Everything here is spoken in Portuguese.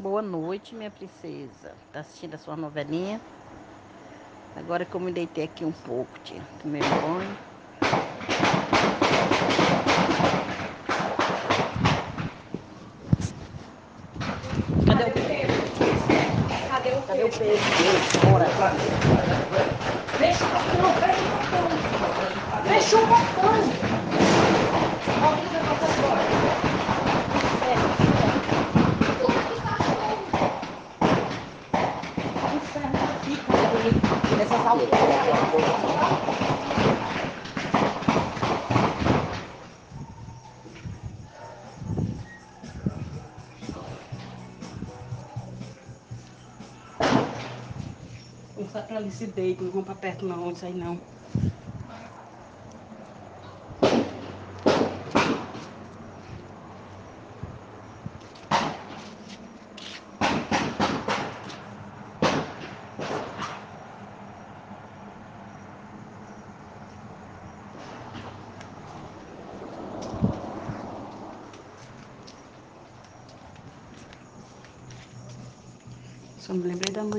Boa noite, minha princesa. Tá assistindo a sua novelinha? Agora que eu me deitei aqui um pouco, tia. Tomei banho. Cadê o peixe? Cadê o Cadê o peixe? peixe? Bora. Fecha o portão, fecha o portão. Fecha o portão. Vamos só pra ali se deita, não vamos pra perto não, isso aí não. सोमलेबाय दा मोजां